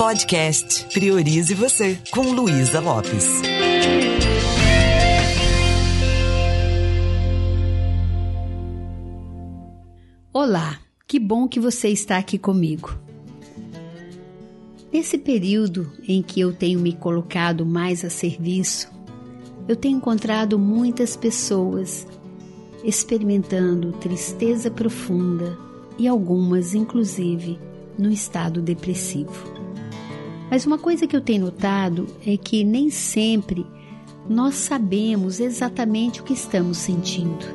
Podcast Priorize Você, com Luísa Lopes. Olá, que bom que você está aqui comigo. Nesse período em que eu tenho me colocado mais a serviço, eu tenho encontrado muitas pessoas experimentando tristeza profunda e algumas, inclusive, no estado depressivo. Mas uma coisa que eu tenho notado é que nem sempre nós sabemos exatamente o que estamos sentindo.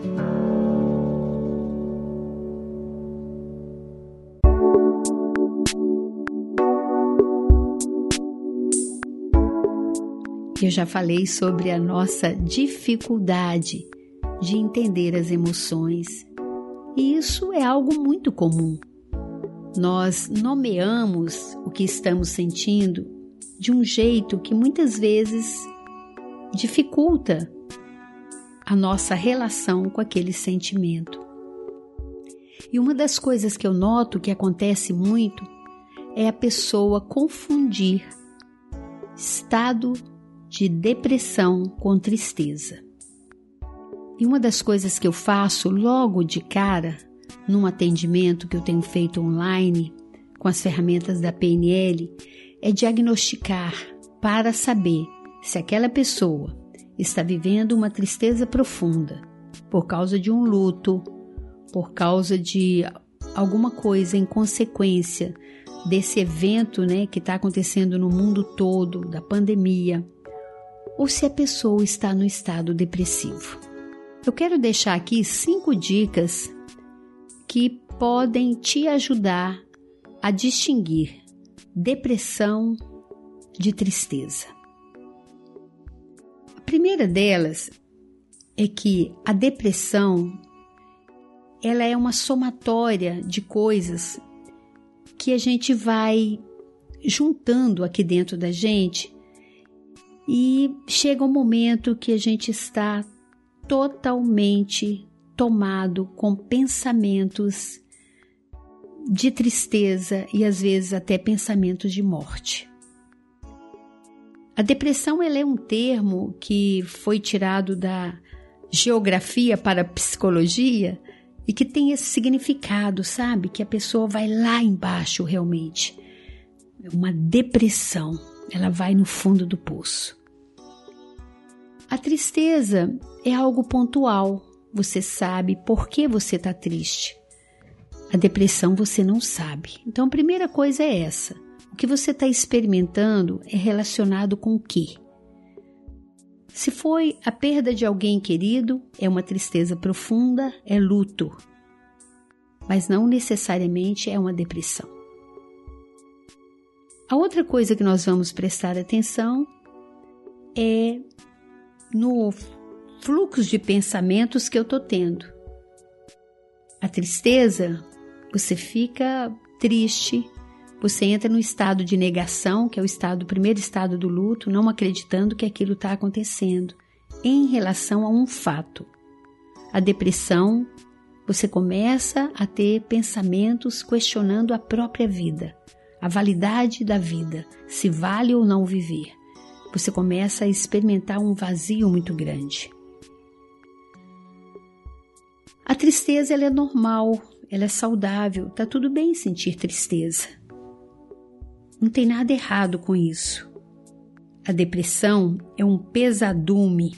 Eu já falei sobre a nossa dificuldade de entender as emoções. E isso é algo muito comum. Nós nomeamos o que estamos sentindo de um jeito que muitas vezes dificulta a nossa relação com aquele sentimento. E uma das coisas que eu noto que acontece muito é a pessoa confundir estado de depressão com tristeza. E uma das coisas que eu faço logo de cara, num atendimento que eu tenho feito online com as ferramentas da PNL, é diagnosticar para saber se aquela pessoa está vivendo uma tristeza profunda por causa de um luto, por causa de alguma coisa em consequência desse evento né, que está acontecendo no mundo todo, da pandemia, ou se a pessoa está no estado depressivo. Eu quero deixar aqui cinco dicas que podem te ajudar a distinguir depressão de tristeza. A primeira delas é que a depressão ela é uma somatória de coisas que a gente vai juntando aqui dentro da gente e chega um momento que a gente está totalmente tomado com pensamentos de tristeza e às vezes até pensamentos de morte. A depressão é um termo que foi tirado da geografia para a psicologia e que tem esse significado, sabe? Que a pessoa vai lá embaixo realmente. Uma depressão, ela vai no fundo do poço. A tristeza é algo pontual. Você sabe por que você está triste. A depressão você não sabe. Então a primeira coisa é essa. O que você está experimentando é relacionado com o quê? Se foi a perda de alguém querido, é uma tristeza profunda, é luto. Mas não necessariamente é uma depressão. A outra coisa que nós vamos prestar atenção é no fluxo de pensamentos que eu tô tendo. A tristeza, você fica triste, você entra no estado de negação, que é o estado, o primeiro estado do luto, não acreditando que aquilo está acontecendo em relação a um fato. A depressão, você começa a ter pensamentos questionando a própria vida, a validade da vida, se vale ou não viver você começa a experimentar um vazio muito grande. A tristeza ela é normal, ela é saudável, tá tudo bem sentir tristeza. Não tem nada errado com isso. A depressão é um pesadume,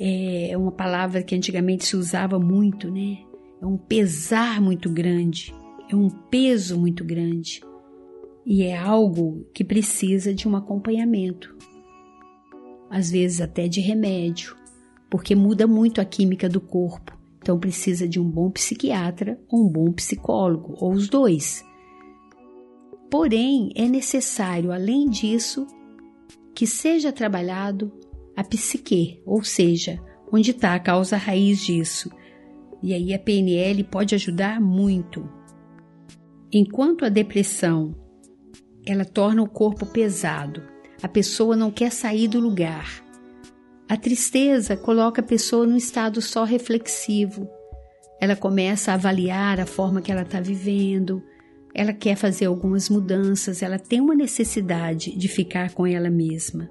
é uma palavra que antigamente se usava muito, né? É um pesar muito grande, é um peso muito grande e é algo que precisa de um acompanhamento às vezes até de remédio, porque muda muito a química do corpo. Então precisa de um bom psiquiatra ou um bom psicólogo, ou os dois. Porém, é necessário, além disso, que seja trabalhado a psique, ou seja, onde está a causa raiz disso. E aí a PNL pode ajudar muito. Enquanto a depressão ela torna o corpo pesado, a pessoa não quer sair do lugar. A tristeza coloca a pessoa num estado só reflexivo. Ela começa a avaliar a forma que ela está vivendo, ela quer fazer algumas mudanças, ela tem uma necessidade de ficar com ela mesma.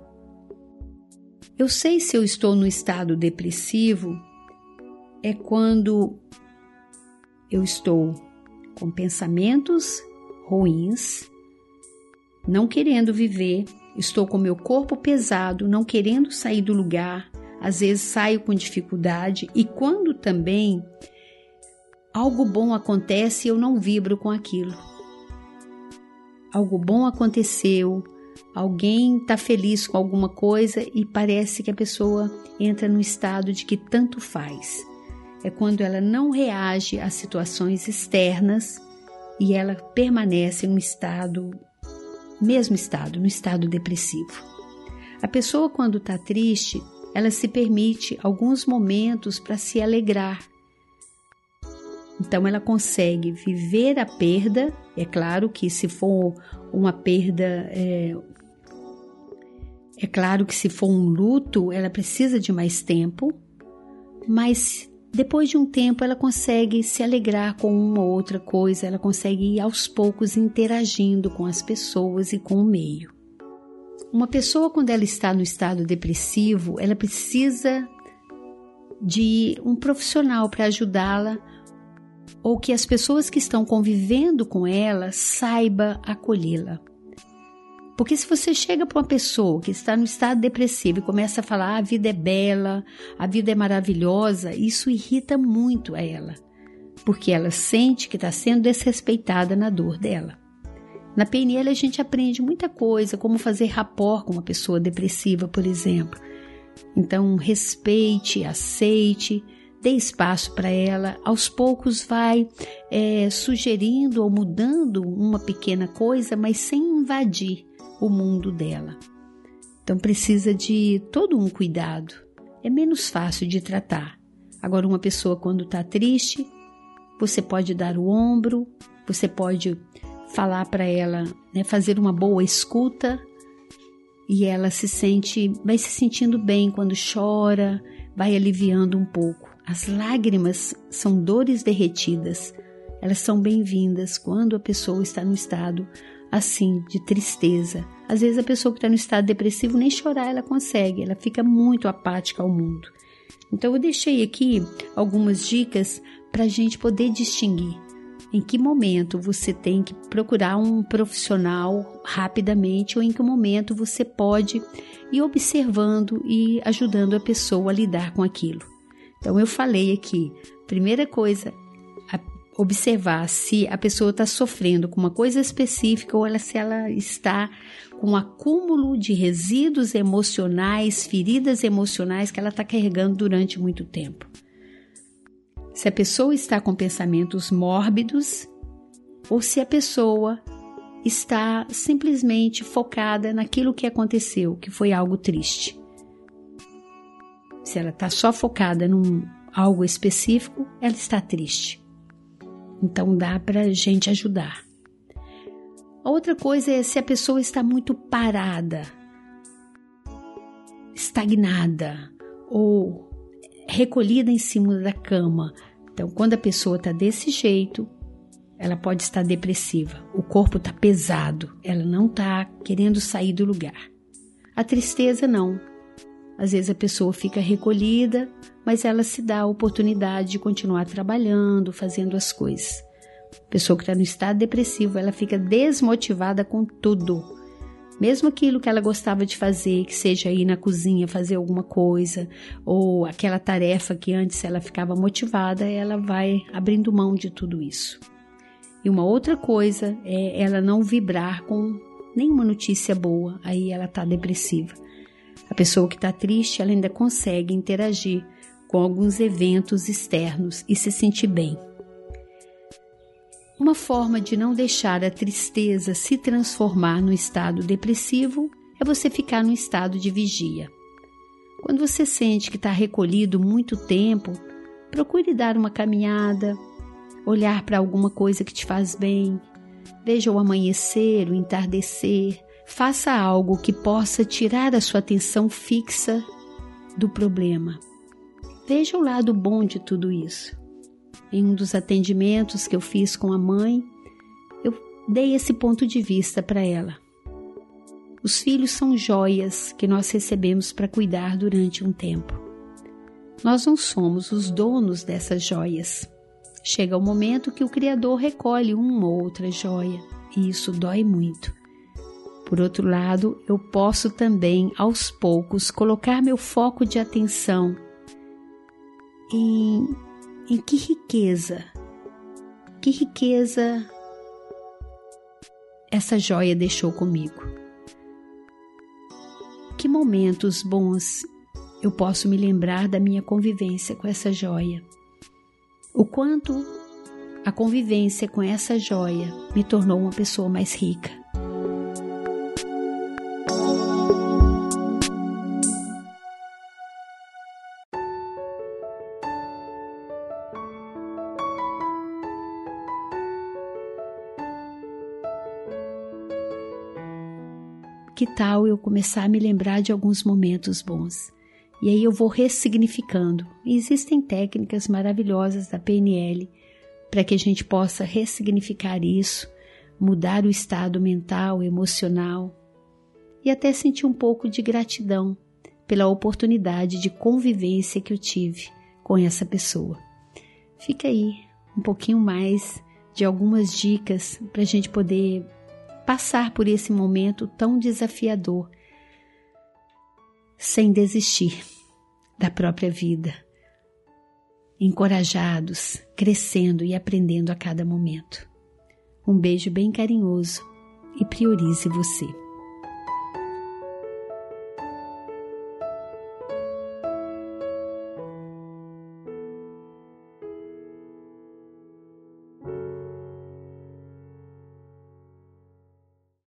Eu sei se eu estou no estado depressivo é quando eu estou com pensamentos ruins, não querendo viver, estou com meu corpo pesado, não querendo sair do lugar, às vezes saio com dificuldade e quando também algo bom acontece, eu não vibro com aquilo. Algo bom aconteceu, alguém está feliz com alguma coisa e parece que a pessoa entra no estado de que tanto faz. É quando ela não reage às situações externas e ela permanece no estado, mesmo estado, no estado depressivo. A pessoa, quando está triste, ela se permite alguns momentos para se alegrar, então ela consegue viver a perda. É claro que se for uma perda, é, é claro que se for um luto, ela precisa de mais tempo, mas depois de um tempo ela consegue se alegrar com uma ou outra coisa, ela consegue ir aos poucos interagindo com as pessoas e com o meio. Uma pessoa, quando ela está no estado depressivo, ela precisa de um profissional para ajudá-la ou que as pessoas que estão convivendo com ela saiba acolhê-la. Porque se você chega para uma pessoa que está no estado depressivo e começa a falar ah, a vida é bela, a vida é maravilhosa, isso irrita muito a ela, porque ela sente que está sendo desrespeitada na dor dela. Na PNL a gente aprende muita coisa, como fazer rapport com uma pessoa depressiva, por exemplo. Então, respeite, aceite, dê espaço para ela, aos poucos vai é, sugerindo ou mudando uma pequena coisa, mas sem invadir o mundo dela. Então precisa de todo um cuidado. É menos fácil de tratar. Agora, uma pessoa quando está triste, você pode dar o ombro, você pode falar para ela, né, fazer uma boa escuta e ela se sente, vai se sentindo bem quando chora, vai aliviando um pouco. As lágrimas são dores derretidas. Elas são bem-vindas quando a pessoa está no estado assim de tristeza. Às vezes a pessoa que está no estado depressivo nem chorar ela consegue, ela fica muito apática ao mundo. Então eu deixei aqui algumas dicas para a gente poder distinguir em que momento você tem que procurar um profissional rapidamente ou em que momento você pode ir observando e ajudando a pessoa a lidar com aquilo. Então eu falei aqui, primeira coisa, observar se a pessoa está sofrendo com uma coisa específica ou ela, se ela está com um acúmulo de resíduos emocionais, feridas emocionais que ela está carregando durante muito tempo. Se a pessoa está com pensamentos mórbidos ou se a pessoa está simplesmente focada naquilo que aconteceu, que foi algo triste. Se ela está só focada num algo específico, ela está triste. Então dá para a gente ajudar. A outra coisa é se a pessoa está muito parada, estagnada ou recolhida em cima da cama. Então, quando a pessoa está desse jeito, ela pode estar depressiva. O corpo está pesado, ela não está querendo sair do lugar. A tristeza não. Às vezes a pessoa fica recolhida, mas ela se dá a oportunidade de continuar trabalhando, fazendo as coisas. A pessoa que está no estado depressivo, ela fica desmotivada com tudo. Mesmo aquilo que ela gostava de fazer, que seja ir na cozinha fazer alguma coisa, ou aquela tarefa que antes ela ficava motivada, ela vai abrindo mão de tudo isso. E uma outra coisa é ela não vibrar com nenhuma notícia boa, aí ela está depressiva. A pessoa que está triste, ela ainda consegue interagir com alguns eventos externos e se sentir bem. Uma forma de não deixar a tristeza se transformar no estado depressivo é você ficar no estado de vigia. Quando você sente que está recolhido muito tempo, procure dar uma caminhada, olhar para alguma coisa que te faz bem, veja o amanhecer, o entardecer, Faça algo que possa tirar a sua atenção fixa do problema. Veja o lado bom de tudo isso. Em um dos atendimentos que eu fiz com a mãe, eu dei esse ponto de vista para ela. Os filhos são joias que nós recebemos para cuidar durante um tempo. Nós não somos os donos dessas joias. Chega o momento que o Criador recolhe uma ou outra joia, e isso dói muito. Por outro lado, eu posso também, aos poucos, colocar meu foco de atenção em, em que riqueza, que riqueza essa joia deixou comigo. Que momentos bons eu posso me lembrar da minha convivência com essa joia. O quanto a convivência com essa joia me tornou uma pessoa mais rica. Que tal eu começar a me lembrar de alguns momentos bons? E aí eu vou ressignificando. Existem técnicas maravilhosas da PNL para que a gente possa ressignificar isso, mudar o estado mental, emocional e até sentir um pouco de gratidão pela oportunidade de convivência que eu tive com essa pessoa. Fica aí um pouquinho mais de algumas dicas para a gente poder passar por esse momento tão desafiador sem desistir da própria vida, encorajados, crescendo e aprendendo a cada momento. Um beijo bem carinhoso e priorize você.